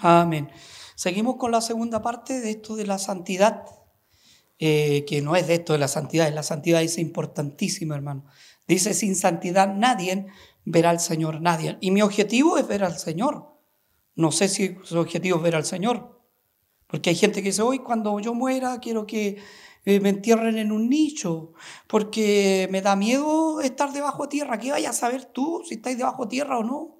Amén. Seguimos con la segunda parte de esto de la santidad, eh, que no es de esto de la santidad, la santidad es importantísima, hermano. Dice, sin santidad nadie verá al Señor, nadie. Y mi objetivo es ver al Señor. No sé si su objetivo es ver al Señor. Porque hay gente que dice, hoy cuando yo muera quiero que eh, me entierren en un nicho, porque me da miedo estar debajo de tierra. ¿Qué vayas a saber tú si estáis debajo de tierra o no?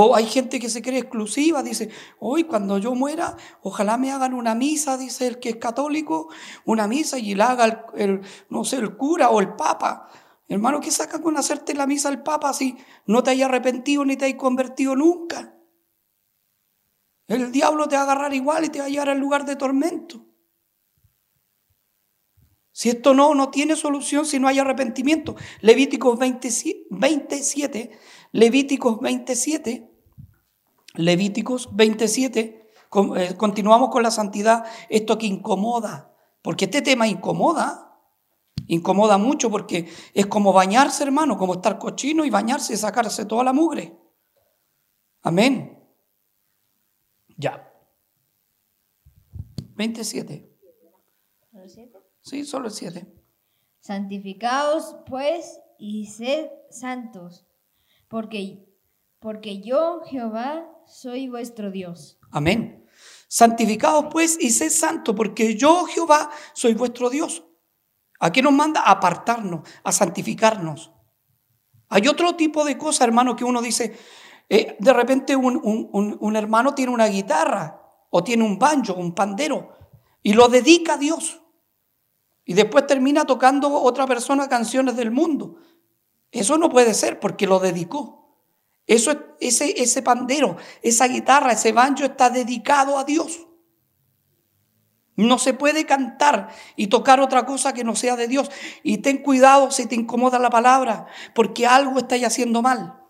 O hay gente que se cree exclusiva, dice, hoy cuando yo muera, ojalá me hagan una misa, dice el que es católico, una misa y la haga el, no sé, el cura o el papa. Hermano, ¿qué saca con hacerte la misa al papa si no te haya arrepentido ni te hay convertido nunca? El diablo te va a agarrar igual y te va a llevar al lugar de tormento. Si esto no, no tiene solución si no hay arrepentimiento. Levíticos 27 Levíticos 27, Levíticos 27, eh, continuamos con la santidad, esto que incomoda, porque este tema incomoda, incomoda mucho porque es como bañarse, hermano, como estar cochino y bañarse y sacarse toda la mugre. Amén. Ya. 27. ¿Solo el 7? Sí, solo el 7. Santificaos pues y sed santos porque, porque yo, Jehová, soy vuestro Dios. Amén. Santificados pues y sed santo, porque yo, Jehová, soy vuestro Dios. ¿A qué nos manda? A apartarnos, a santificarnos. Hay otro tipo de cosas, hermano, que uno dice, eh, de repente un, un, hermano tiene una guitarra o tiene un banjo, un pandero, y lo dedica a Dios. Y después termina tocando otra persona canciones del mundo. Eso no puede ser porque lo dedicó. Eso, ese, ese pandero, esa guitarra, ese banjo está dedicado a Dios. No se puede cantar y tocar otra cosa que no sea de Dios. Y ten cuidado si te incomoda la palabra, porque algo estáis haciendo mal.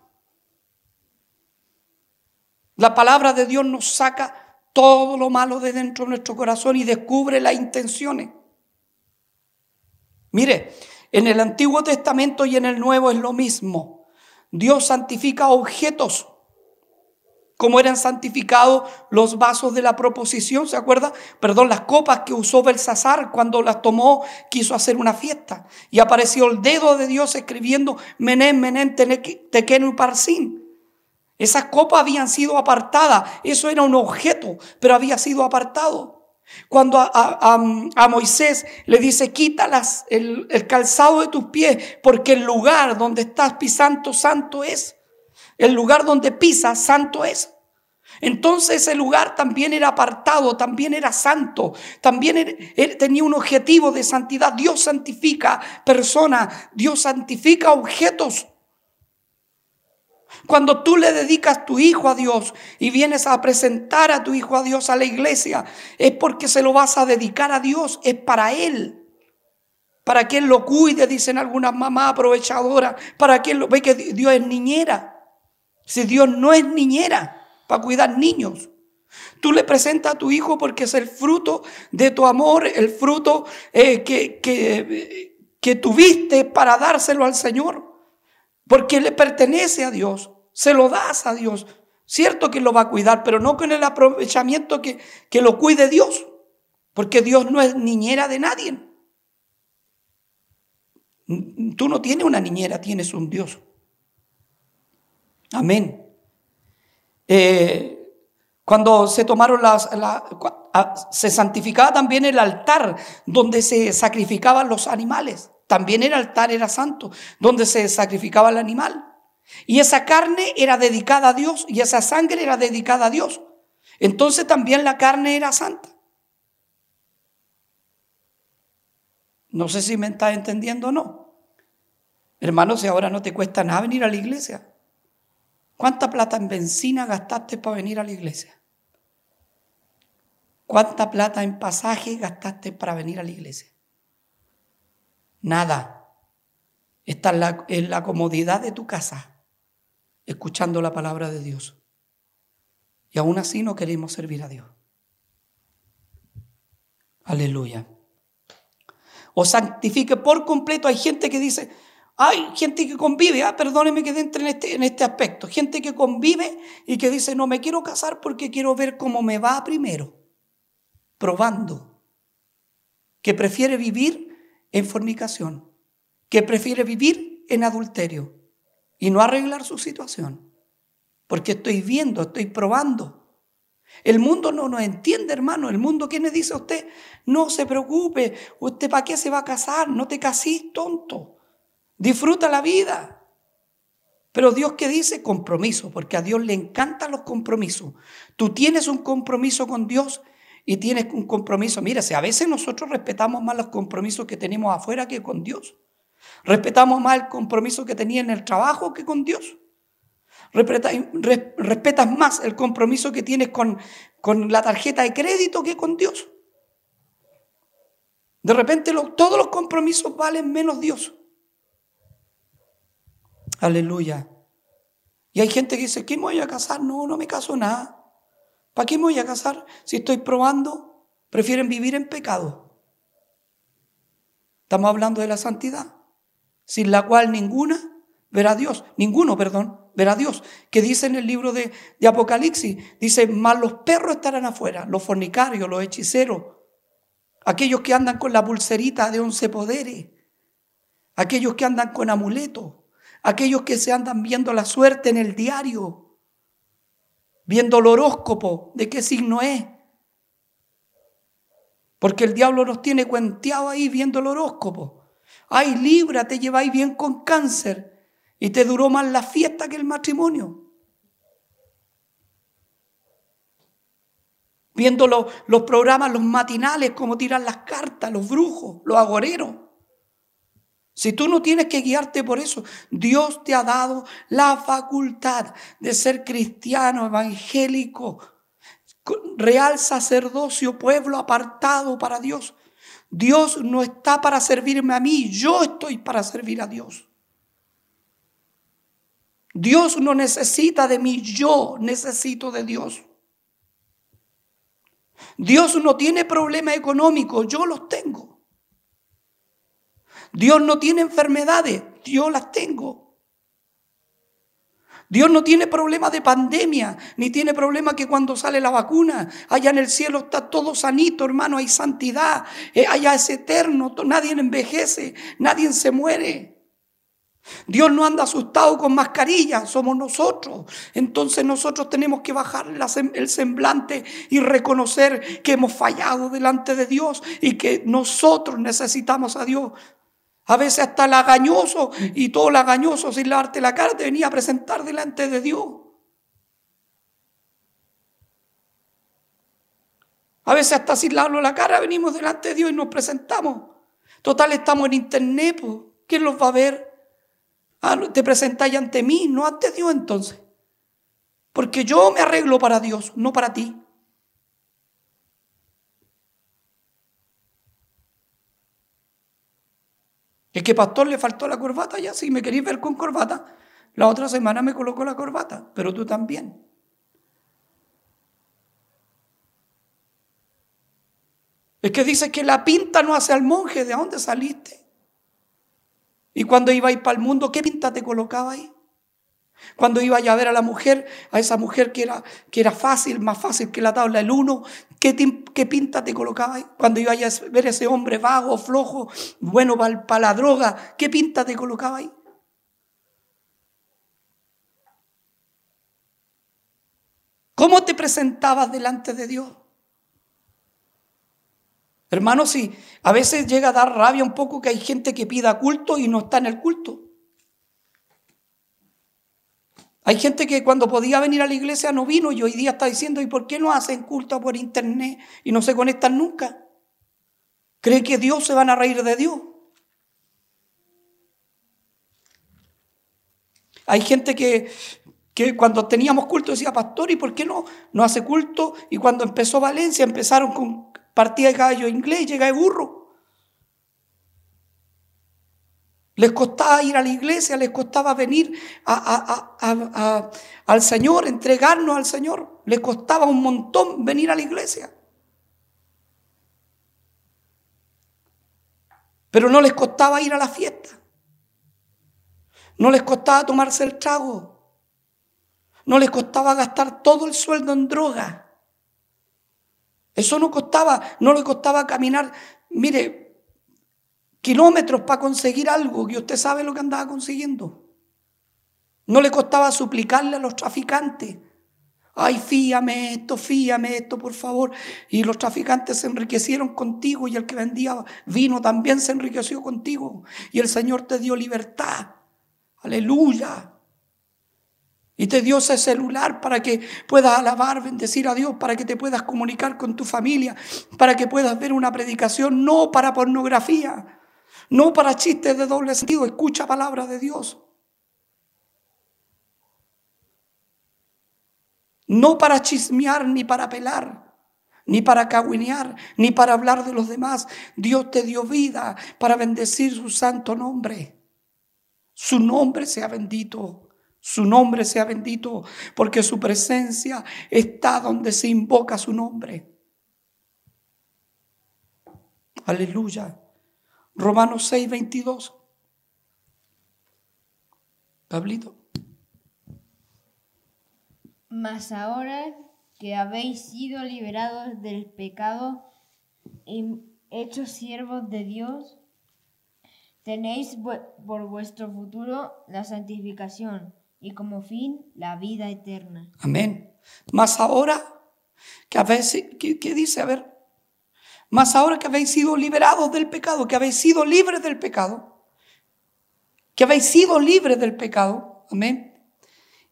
La palabra de Dios nos saca todo lo malo de dentro de nuestro corazón y descubre las intenciones. Mire, en el Antiguo Testamento y en el Nuevo es lo mismo. Dios santifica objetos, como eran santificados los vasos de la proposición, ¿se acuerda? Perdón, las copas que usó Belsasar cuando las tomó, quiso hacer una fiesta. Y apareció el dedo de Dios escribiendo Menem, Menem, Tequenu y Parsin. Esas copas habían sido apartadas, eso era un objeto, pero había sido apartado. Cuando a, Moisés le dice, quítalas el, el calzado de tus pies, porque el lugar donde estás pisando santo es. El lugar donde pisas santo es. Entonces ese lugar también era apartado, también era santo, también tenía un objetivo de santidad. Dios santifica personas, Dios santifica objetos. Cuando tú le dedicas tu hijo a Dios y vienes a presentar a tu hijo a Dios a la iglesia, es porque se lo vas a dedicar a Dios, es para Él. Para que Él lo cuide, dicen algunas mamás aprovechadoras, para que Él lo ve que Dios es niñera. Si Dios no es niñera para cuidar niños. Tú le presentas a tu hijo porque es el fruto de tu amor, el fruto eh, que, que, que tuviste para dárselo al Señor. Porque le pertenece a Dios se lo das a Dios. Cierto que lo va a cuidar, pero no con el aprovechamiento que, que lo cuide Dios, porque Dios no es niñera de nadie. Tú no tienes una niñera, tienes un Dios. Amén. Eh, cuando se tomaron las, ah, se santificaba también el altar donde se sacrificaban los animales. También el altar era santo, donde se sacrificaba el animal. Y esa carne era dedicada a Dios y esa sangre era dedicada a Dios. Entonces también la carne era santa. No sé si me estás entendiendo o no. Hermano, si ahora no te cuesta nada venir a la iglesia. ¿Cuánta plata en benzina gastaste para venir a la iglesia? ¿Cuánta plata en pasaje gastaste para venir a la iglesia? Nada. Está en la comodidad de tu casa escuchando la palabra de Dios. Y aún así no queremos servir a Dios. Aleluya. O santifique por completo. Hay gente que dice, Hay gente que convive, ah, perdóneme que entre en este, en este aspecto, gente que convive y que dice, no me quiero casar porque quiero ver cómo me va primero, probando, que prefiere vivir en fornicación, que prefiere vivir en adulterio y no arreglar su situación, porque estoy viendo, estoy probando. El mundo no nos entiende, hermano. El mundo, ¿qué le dice a usted? No se preocupe. ¿Usted para qué se va a casar? No te casís, tonto. Disfruta la vida. Pero Dios qué dice? Compromiso, porque a Dios le encantan los compromisos. Tú tienes un compromiso con Dios y tienes un compromiso. Mira, si a veces nosotros respetamos más los compromisos que tenemos afuera que con Dios. Respetamos más el compromiso que tenía en el trabajo que con Dios respetas más el compromiso que tienes con, con la tarjeta de crédito que con Dios. De repente todos los compromisos valen menos Dios. Aleluya. Y hay gente que dice, ¿qué me voy a casar? No, no me caso nada. ¿Para qué me voy a casar si estoy probando? Prefieren vivir en pecado. Estamos hablando de la santidad, sin la cual ninguna verá a Dios. Ninguno, perdón, verá a Dios. Que dice en el libro de, de Apocalipsis, dice, más los perros estarán afuera, los fornicarios, los hechiceros, aquellos que andan con la pulserita de once poderes, aquellos que andan con amuletos, aquellos que se andan viendo la suerte en el diario, viendo el horóscopo de qué signo es. Porque el diablo nos tiene cuenteado ahí viendo el horóscopo. Ay, Libra, te lleváis bien con cáncer. Y te duró más la fiesta que el matrimonio. Viendo los, los programas, los matinales, cómo tiran las cartas, los brujos, los agoreros. Si tú no tienes que guiarte por eso, Dios te ha dado la facultad de ser cristiano, evangélico, real sacerdocio, pueblo apartado para Dios. Dios no está para servirme a mí, yo estoy para servir a Dios. Dios no necesita de mí, yo necesito de Dios. Dios no tiene problema económico, yo los tengo. Dios no tiene enfermedades, yo las tengo. Dios no tiene problema de pandemia, ni tiene problema que cuando sale la vacuna, allá en el cielo está todo sanito, hermano, hay santidad, eh, allá es eterno, nadie envejece, nadie se muere. Dios no anda asustado con mascarilla, somos nosotros. Entonces nosotros tenemos que bajar el semblante y reconocer que hemos fallado delante de Dios y que nosotros necesitamos a Dios. A veces hasta lagañoso y todo lagañoso sin lavarte la cara te venía a presentar delante de Dios. A veces hasta sin lavarlo la cara venimos delante de Dios y nos presentamos. Total, estamos en internet, ¿quién los va a ver? Ah, te presentáis ante mí, no ante Dios entonces. Porque yo me arreglo para Dios, no para ti. Es que pastor le faltó la corbata, ya si me queréis ver con corbata, la otra semana me colocó la corbata, pero tú también. Es que dice que la pinta no hace al monje, ¿de dónde saliste? Y cuando ibais para el mundo, ¿qué pinta te colocaba ahí? Cuando iba a ver a la mujer, a esa mujer que era, que era fácil, más fácil que la tabla del uno, ¿qué, ¿qué, pinta te colocaba ahí? Cuando iba a ver a ese hombre vago, flojo, bueno para, para la droga, ¿qué pinta te colocaba ahí? ¿Cómo te presentabas delante de Dios? Hermanos, sí, a veces llega a dar rabia un poco que hay gente que pida culto y no está en el culto. Hay gente que cuando podía venir a la iglesia no vino y hoy día está diciendo, ¿y por qué no hacen culto por internet y no se conectan nunca? ¿Cree que Dios se van a reír de Dios? Hay gente que, que cuando teníamos culto decía, pastor, ¿y por qué no, no hace culto? Y cuando empezó Valencia empezaron con partía de caballo inglés, llega de burro. Les costaba ir a la iglesia, les costaba venir al Señor, entregarnos al Señor. Les costaba un montón venir a la iglesia. Pero no les costaba ir a la fiesta. No les costaba tomarse el trago. No les costaba gastar todo el sueldo en droga. Eso no costaba, no le costaba caminar, mire, kilómetros para conseguir algo que usted sabe lo que andaba consiguiendo. No le costaba suplicarle a los traficantes. Ay, fíame esto, fíame esto, por favor. Y los traficantes se enriquecieron contigo y el que vendía vino también se enriqueció contigo. Y el Señor te dio libertad. Aleluya. Y te dio ese celular para que puedas alabar, bendecir a Dios, para que te puedas comunicar con tu familia, para que puedas ver una predicación, no para pornografía, no para chistes de doble sentido. Escucha palabra de Dios. No para chismear ni para pelar, ni para cagüinear, ni para hablar de los demás. Dios te dio vida para bendecir su santo nombre. Su nombre sea bendito. Su nombre sea bendito, porque su presencia está donde se invoca su nombre. Aleluya. Romanos 6, 22. Pablito. Mas ahora que habéis sido liberados del pecado y hechos siervos de Dios, tenéis por vuestro futuro la santificación y como fin la vida eterna. Amén. Más ahora que habéis, ¿qué, dice? A ver, más ahora que habéis sido liberados del pecado, que habéis sido libres del pecado, que habéis sido libres del pecado, amén.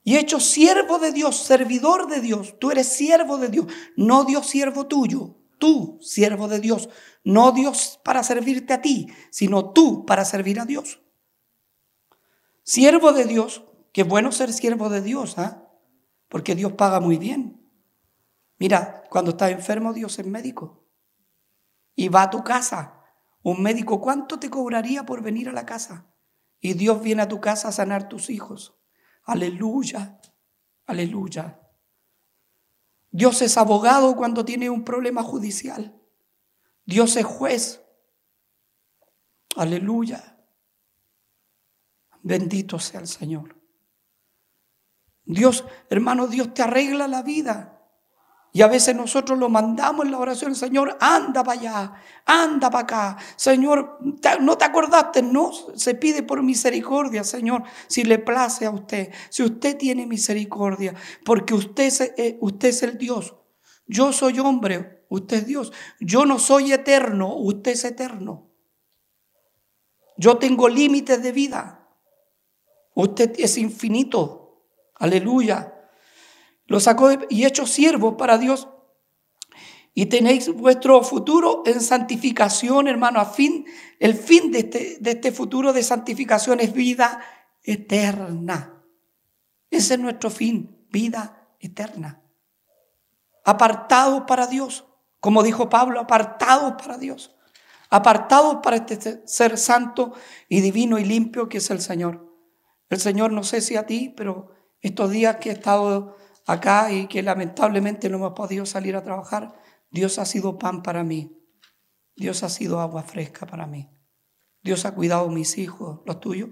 Y hecho siervo de Dios, servidor de Dios, tú eres siervo de Dios, no Dios siervo tuyo, tú siervo de Dios, no Dios para servirte a ti, sino tú para servir a Dios. Siervo de Dios, Qué bueno ser siervo de Dios, ¿ah? Porque Dios paga muy bien. Mira, cuando estás enfermo, Dios es médico. Y va a tu casa. Un médico, ¿cuánto te cobraría por venir a la casa? Y Dios viene a tu casa a sanar tus hijos. Aleluya, aleluya. Dios es abogado cuando tiene un problema judicial. Dios es juez. Aleluya. Bendito sea el Señor. Dios, hermano, Dios te arregla la vida. Y a veces nosotros lo mandamos en la oración, Señor, anda para allá, anda para acá. Señor, no te acordaste, no, se pide por misericordia, Señor, si le place a usted, si usted tiene misericordia, porque usted es, eh, usted es el Dios. Yo soy hombre, usted es Dios. Yo no soy eterno, usted es eterno. Yo tengo límites de vida. Usted es infinito. Aleluya. Lo sacó y hecho siervo para Dios. Y tenéis vuestro futuro en santificación, hermano. A fin, el fin de este, de este futuro de santificación es vida eterna. Ese es nuestro fin, vida eterna. Apartados para Dios. Como dijo Pablo, apartados para Dios. Apartados para este ser santo y divino y limpio que es el Señor. El Señor, no sé si a ti, pero estos días que he estado acá y que lamentablemente no hemos podido salir a trabajar, Dios ha sido pan para mí. Dios ha sido agua fresca para mí. Dios ha cuidado mis hijos, los tuyos.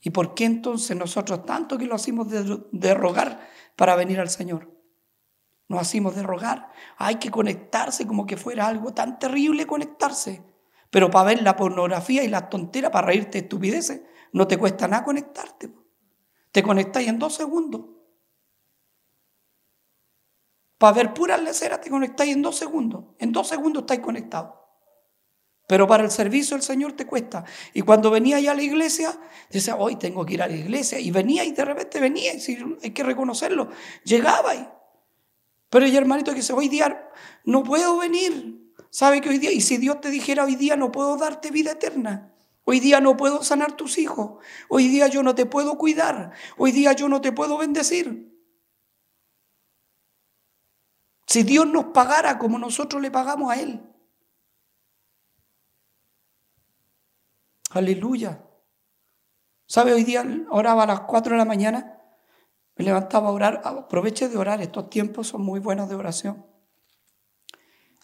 ¿Y por qué entonces nosotros tanto que lo hacemos de, rogar para venir al Señor? Nos hacemos de rogar. Hay que conectarse como que fuera algo tan terrible conectarse. Pero para ver la pornografía y la tontera, para reírte de estupideces, no te cuesta nada conectarte. Te conectáis en dos segundos. Para ver puras leceras te conectáis en dos segundos. En dos segundos estáis conectados. Pero para el servicio el Señor te cuesta. Y cuando venía ya a la iglesia, decía, hoy tengo que ir a la iglesia. Y venía y de repente venía, y hay que reconocerlo, llegaba y. Pero el hermanito que dice, hoy día no puedo venir. ¿Sabe que hoy día? Y si Dios te dijera hoy día no puedo darte vida eterna. Hoy día no puedo sanar tus hijos. Hoy día yo no te puedo cuidar. Hoy día yo no te puedo bendecir. Si Dios nos pagara como nosotros le pagamos a Él. Aleluya. ¿Sabe? Hoy día oraba a las 4 de la mañana. Me levantaba a orar. Aproveche de orar. Estos tiempos son muy buenos de oración.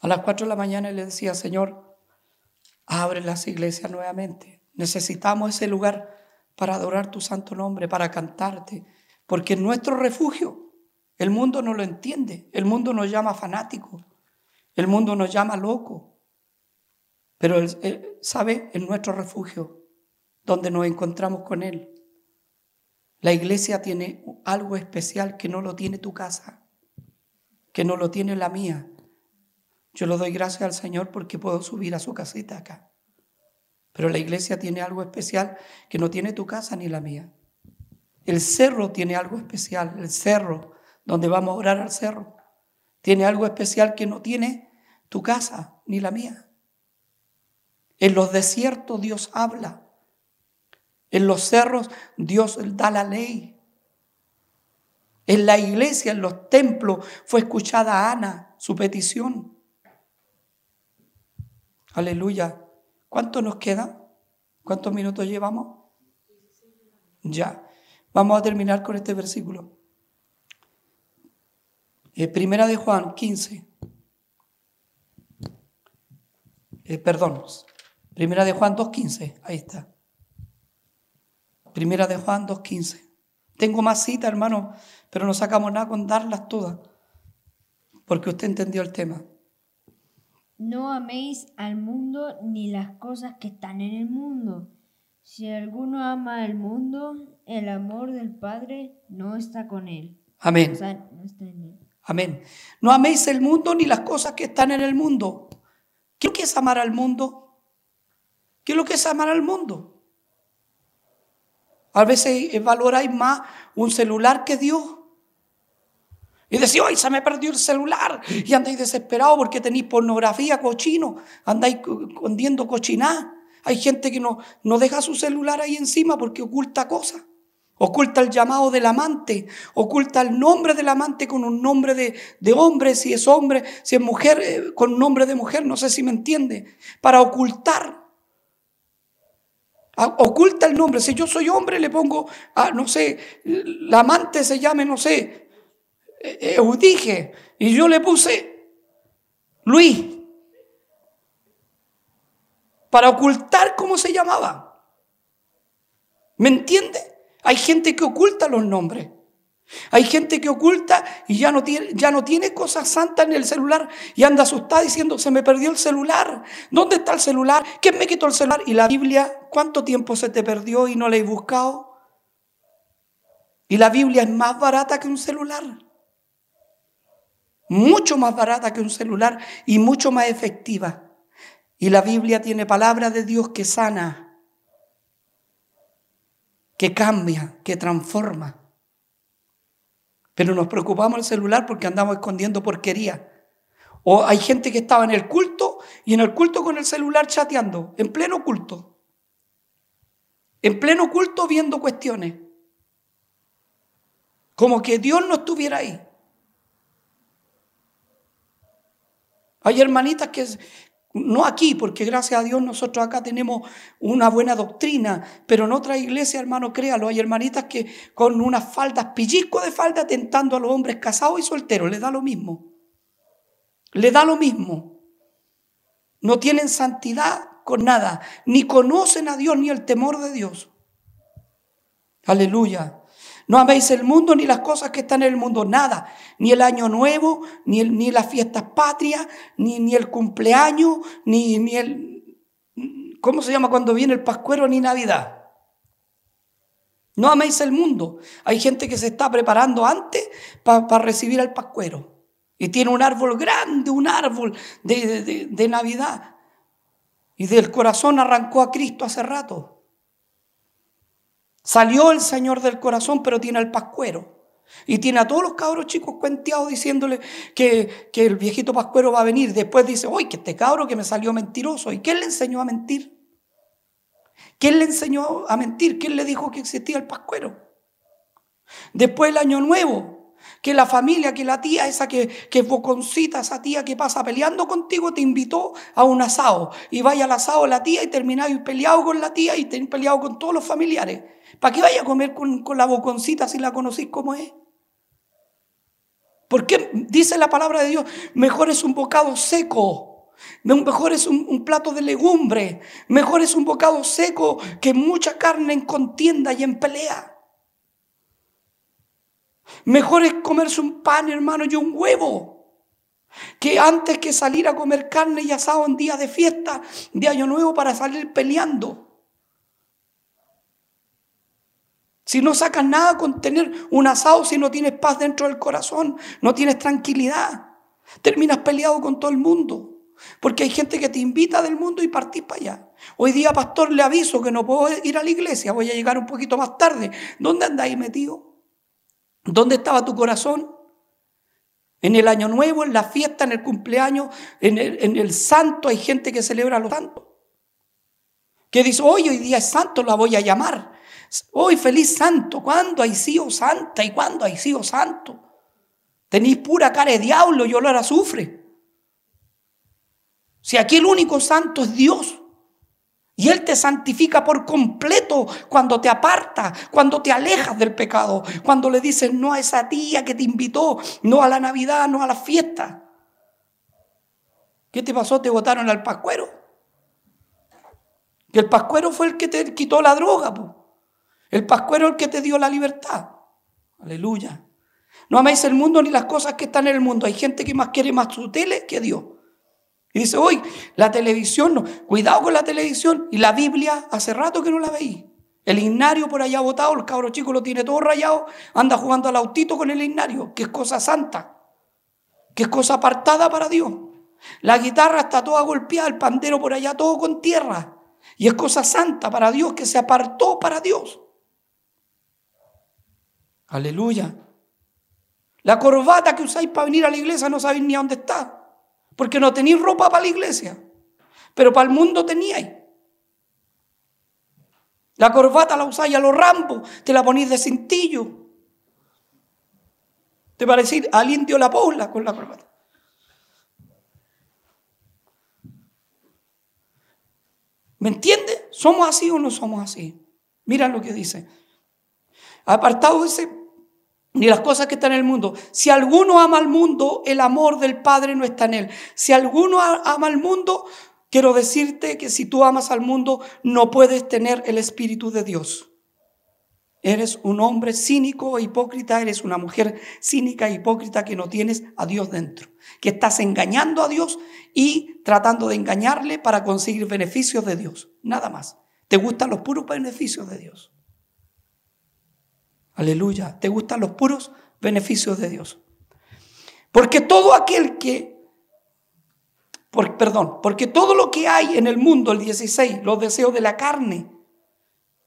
A las 4 de la mañana le decía, Señor, abre las iglesias nuevamente. Necesitamos ese lugar para adorar tu santo nombre, para cantarte, porque es nuestro refugio. El mundo no lo entiende, el mundo nos llama fanático, el mundo nos llama loco, pero sabe, es nuestro refugio, donde nos encontramos con Él. La iglesia tiene algo especial que no lo tiene tu casa, que no lo tiene la mía. Yo lo doy gracias al Señor porque puedo subir a su casita acá. Pero la iglesia tiene algo especial que no tiene tu casa ni la mía. El cerro tiene algo especial, el cerro donde vamos a orar al cerro. Tiene algo especial que no tiene tu casa ni la mía. En los desiertos Dios habla. En los cerros Dios da la ley. En la iglesia, en los templos, fue escuchada Ana, su petición. Aleluya. ¿Cuánto nos queda? ¿Cuántos minutos llevamos? Ya. Vamos a terminar con este versículo. Eh, primera de Juan 15. Eh, perdón. Primera de Juan 2.15. Ahí está. Primera de Juan 2.15. Tengo más citas, hermano, pero no sacamos nada con darlas todas. Porque usted entendió el tema. No améis al mundo ni las cosas que están en el mundo. Si alguno ama al mundo, el amor del Padre no está con él. Amén. no está en él. Amén. No améis el mundo ni las cosas que están en el mundo. ¿Qué es lo que es amar al mundo? ¿Qué es lo que es amar al mundo? A veces valoráis más un celular que Dios. Y decís, hoy se me perdió el celular. Y andáis desesperados porque tenéis pornografía, cochino. Andáis escondiendo cochiná. Hay gente que no, no deja su celular ahí encima porque oculta cosas. Oculta el llamado del amante, oculta el nombre del amante con un nombre de, de hombre, si es hombre, si es mujer, eh, con un nombre de mujer, no sé si me entiende, para ocultar. Oculta el nombre, si yo soy hombre le pongo, a, no sé, la amante se llame, no sé, Eudige, y yo le puse Luis, para ocultar cómo se llamaba. ¿Me entiende? Hay gente que oculta los nombres. Hay gente que oculta y ya no, tiene, ya no tiene cosas santas en el celular y anda asustada diciendo, se me perdió el celular. ¿Dónde está el celular? ¿Quién me quitó el celular? Y la Biblia, ¿cuánto tiempo se te perdió y no la he buscado? Y la Biblia es más barata que un celular. Mucho más barata que un celular y mucho más efectiva. Y la Biblia tiene palabra de Dios que sana, que cambia, que transforma. Pero nos preocupamos el celular porque andamos escondiendo porquería. O hay gente que estaba en el culto y en el culto con el celular chateando, en pleno culto. En pleno culto viendo cuestiones. Como que Dios no estuviera ahí. Hay hermanitas que, no aquí, porque gracias a Dios nosotros acá tenemos una buena doctrina, pero en otra iglesia, hermano, créalo, hay hermanitas que con unas faldas, pellizco de falda, tentando a los hombres casados y solteros, le da lo mismo. Le da lo mismo. No tienen santidad con nada, ni conocen a Dios ni el temor de Dios. Aleluya. No améis el mundo ni las cosas que están en el mundo, nada. Ni el año nuevo, ni, ni las fiestas patrias, ni, ni el cumpleaños, ni, ni el... ¿Cómo se llama cuando viene el pascuero? Ni Navidad. No améis el mundo. Hay gente que se está preparando antes para recibir al pascuero. Y tiene un árbol grande, un árbol de, de Navidad. Y del corazón arrancó a Cristo hace rato. Salió el Señor del corazón, pero tiene al pascuero. Y tiene a todos los cabros chicos cuenteados diciéndole que, que el viejito pascuero va a venir. Después dice, uy, que este cabro que me salió mentiroso. ¿Y quién le enseñó a mentir? ¿Quién le enseñó a mentir? ¿Quién le dijo que existía el pascuero? Después el año nuevo, que la familia, que la tía, esa que, que boconcita, esa tía que pasa peleando contigo, te invitó a un asado. Y vaya al asado la tía y termináis peleado con la tía y te peleado con todos los familiares. ¿Para qué vaya a comer con, la boconcita si la conocéis como es? Porque dice la palabra de Dios, mejor es un bocado seco Mejor es un, plato de legumbre. Mejor es un bocado seco que mucha carne en contienda y en pelea. Mejor es comerse un pan, hermano, y un huevo. Que antes que salir a comer carne y asado en día de fiesta, de año nuevo, para salir peleando. Si no sacas nada con tener un asado, si no tienes paz dentro del corazón, no tienes tranquilidad, terminas peleado con todo el mundo. Porque hay gente que te invita del mundo y partís para allá. Hoy día, pastor, le aviso que no puedo ir a la iglesia, voy a llegar un poquito más tarde. ¿Dónde andáis metido? ¿Dónde estaba tu corazón? En el año nuevo, en la fiesta, en el cumpleaños, en el, en el santo, hay gente que celebra los santos. Que dice, hoy, hoy día es santo, la voy a llamar. Hoy feliz santo, ¿cuándo hay sido santa y cuándo hay sido santo? Tenéis pura cara de diablo y olor a azufre. Si aquí el único santo es Dios. Y Él te santifica por completo cuando te aparta, cuando te alejas del pecado, cuando le dices no a esa tía que te invitó, no a la Navidad, no a la fiesta. ¿Qué te pasó? Te votaron al pascuero. Que el pascuero fue el que te quitó la droga. El pascuero es el que te dio la libertad. Aleluya. No améis el mundo ni las cosas que están en el mundo. Hay gente que más quiere más su tele que Dios. Y dice, hoy la televisión, no, cuidado con la televisión. Y la Biblia, hace rato que no la veí. El himnario por allá botado, el cabro chico lo tiene todo rayado, anda jugando al autito con el himnario, que es cosa santa, que es cosa apartada para Dios. La guitarra está toda golpeada, el pandero por allá todo con tierra. Y es cosa santa para Dios, que se apartó para Dios. Aleluya. La corbata que usáis para venir a la iglesia no sabéis ni a dónde está. Porque no tenéis ropa para la iglesia, pero para el mundo teníais. La corbata la usáis a los rambos, te la ponéis de cintillo. Te parecís al indio la poula con la corbata. ¿Me entiende? ¿Somos así o no somos así? Mira lo que dice. Apartado dice, ni las cosas que están en el mundo. Si alguno ama al mundo, el amor del Padre no está en él. Si alguno ama al mundo, quiero decirte que si tú amas al mundo, no puedes tener el Espíritu de Dios. Eres un hombre cínico e hipócrita, eres una mujer cínica e hipócrita que no tienes a Dios dentro, que estás engañando a Dios y tratando de engañarle para conseguir beneficios de Dios, nada más. Te gustan los puros beneficios de Dios. Aleluya. ¿Te gustan los puros beneficios de Dios? Porque todo aquel que, por, perdón, porque todo lo que hay en el mundo, el 16, los deseos de la carne.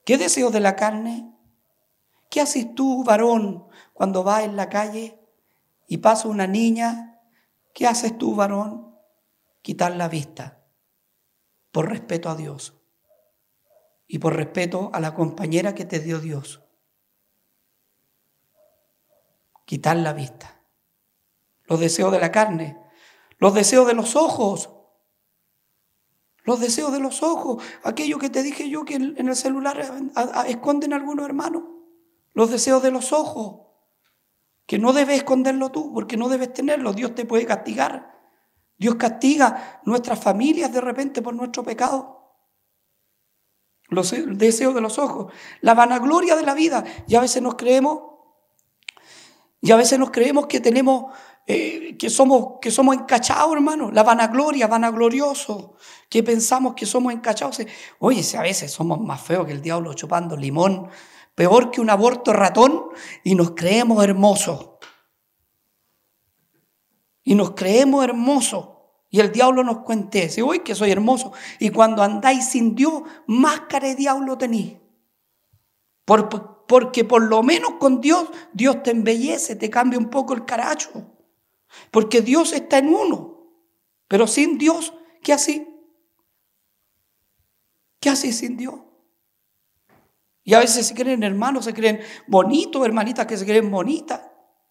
¿Qué deseos de la carne? ¿Qué haces tú, varón, cuando vas en la calle y pasa una niña? ¿Qué haces tú, varón? Quitar la vista por respeto a Dios y por respeto a la compañera que te dio Dios quitar la vista. Los deseos de la carne, los deseos de los ojos, los deseos de los ojos, aquello que te dije yo que en el celular esconden algunos hermanos, los deseos de los ojos, que no debes esconderlo tú, porque no debes tenerlo, Dios te puede castigar. Dios castiga nuestras familias de repente por nuestro pecado. Los deseos de los ojos, la vanagloria de la vida. Y a veces nos creemos y a veces nos creemos que tenemos, eh, que, somos, que somos encachados, hermano. La vanagloria, vanaglorioso. Que pensamos que somos encachados. Oye, si a veces somos más feos que el diablo chupando limón. Peor que un aborto ratón y nos creemos hermosos. Y nos creemos hermosos. Y el diablo nos cuente, dice, uy, que soy hermoso. Y cuando andáis sin Dios, máscara de diablo tenéis. Por, porque por lo menos con Dios, Dios te embellece, te cambia un poco el caracho. Porque Dios está en uno. Pero sin Dios, ¿qué así? ¿Qué así sin Dios? Y a veces se creen hermanos, se creen bonitos, hermanitas que se creen bonitas.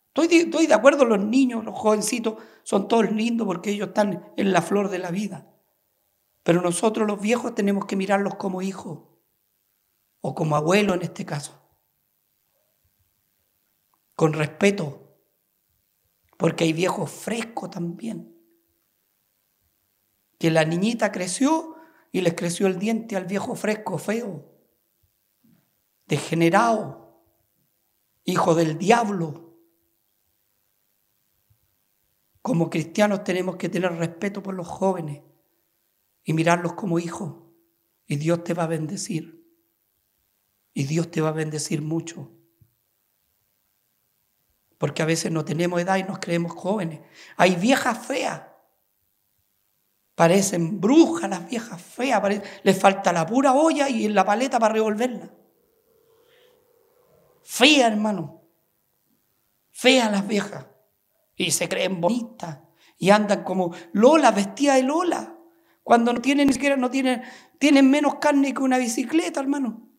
Estoy, estoy de acuerdo, los niños, los jovencitos, son todos lindos porque ellos están en la flor de la vida. Pero nosotros los viejos tenemos que mirarlos como hijos o como abuelo en este caso con respeto, porque hay viejos frescos también. que la niñita creció y les creció el diente al viejo fresco, feo, degenerado, hijo del diablo. Como cristianos tenemos que tener respeto por los jóvenes y mirarlos como hijos. Y Dios te va a bendecir. Y Dios te va a bendecir mucho. Porque a veces no tenemos edad y nos creemos jóvenes. Hay viejas feas. Parecen brujas las viejas feas. Les falta la pura olla y la paleta para revolverla. Fea, hermano. Fea las viejas. Y se creen bonitas. Y andan como Lola, vestida de Lola. Cuando no tienen ni siquiera, no tienen, tienen menos carne que una bicicleta, hermano.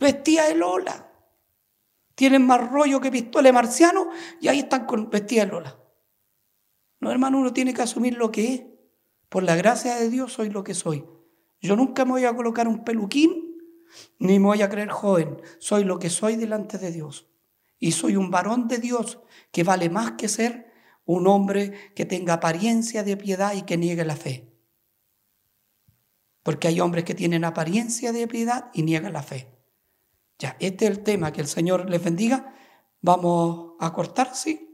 Vestida de Lola. Tienen más rollo que pistola marciano y ahí están con vestida de Lola. No, hermano, uno tiene que asumir lo que es. Por la gracia de Dios soy lo que soy. Yo nunca me voy a colocar un peluquín ni me voy a creer joven. Soy lo que soy delante de Dios. Y soy un varón de Dios que vale más que ser un hombre que tenga apariencia de piedad y que niegue la fe. Porque hay hombres que tienen apariencia de piedad y niegan la fe. Ya, este es el tema, que el Señor les bendiga. Vamos a cortar, ¿sí?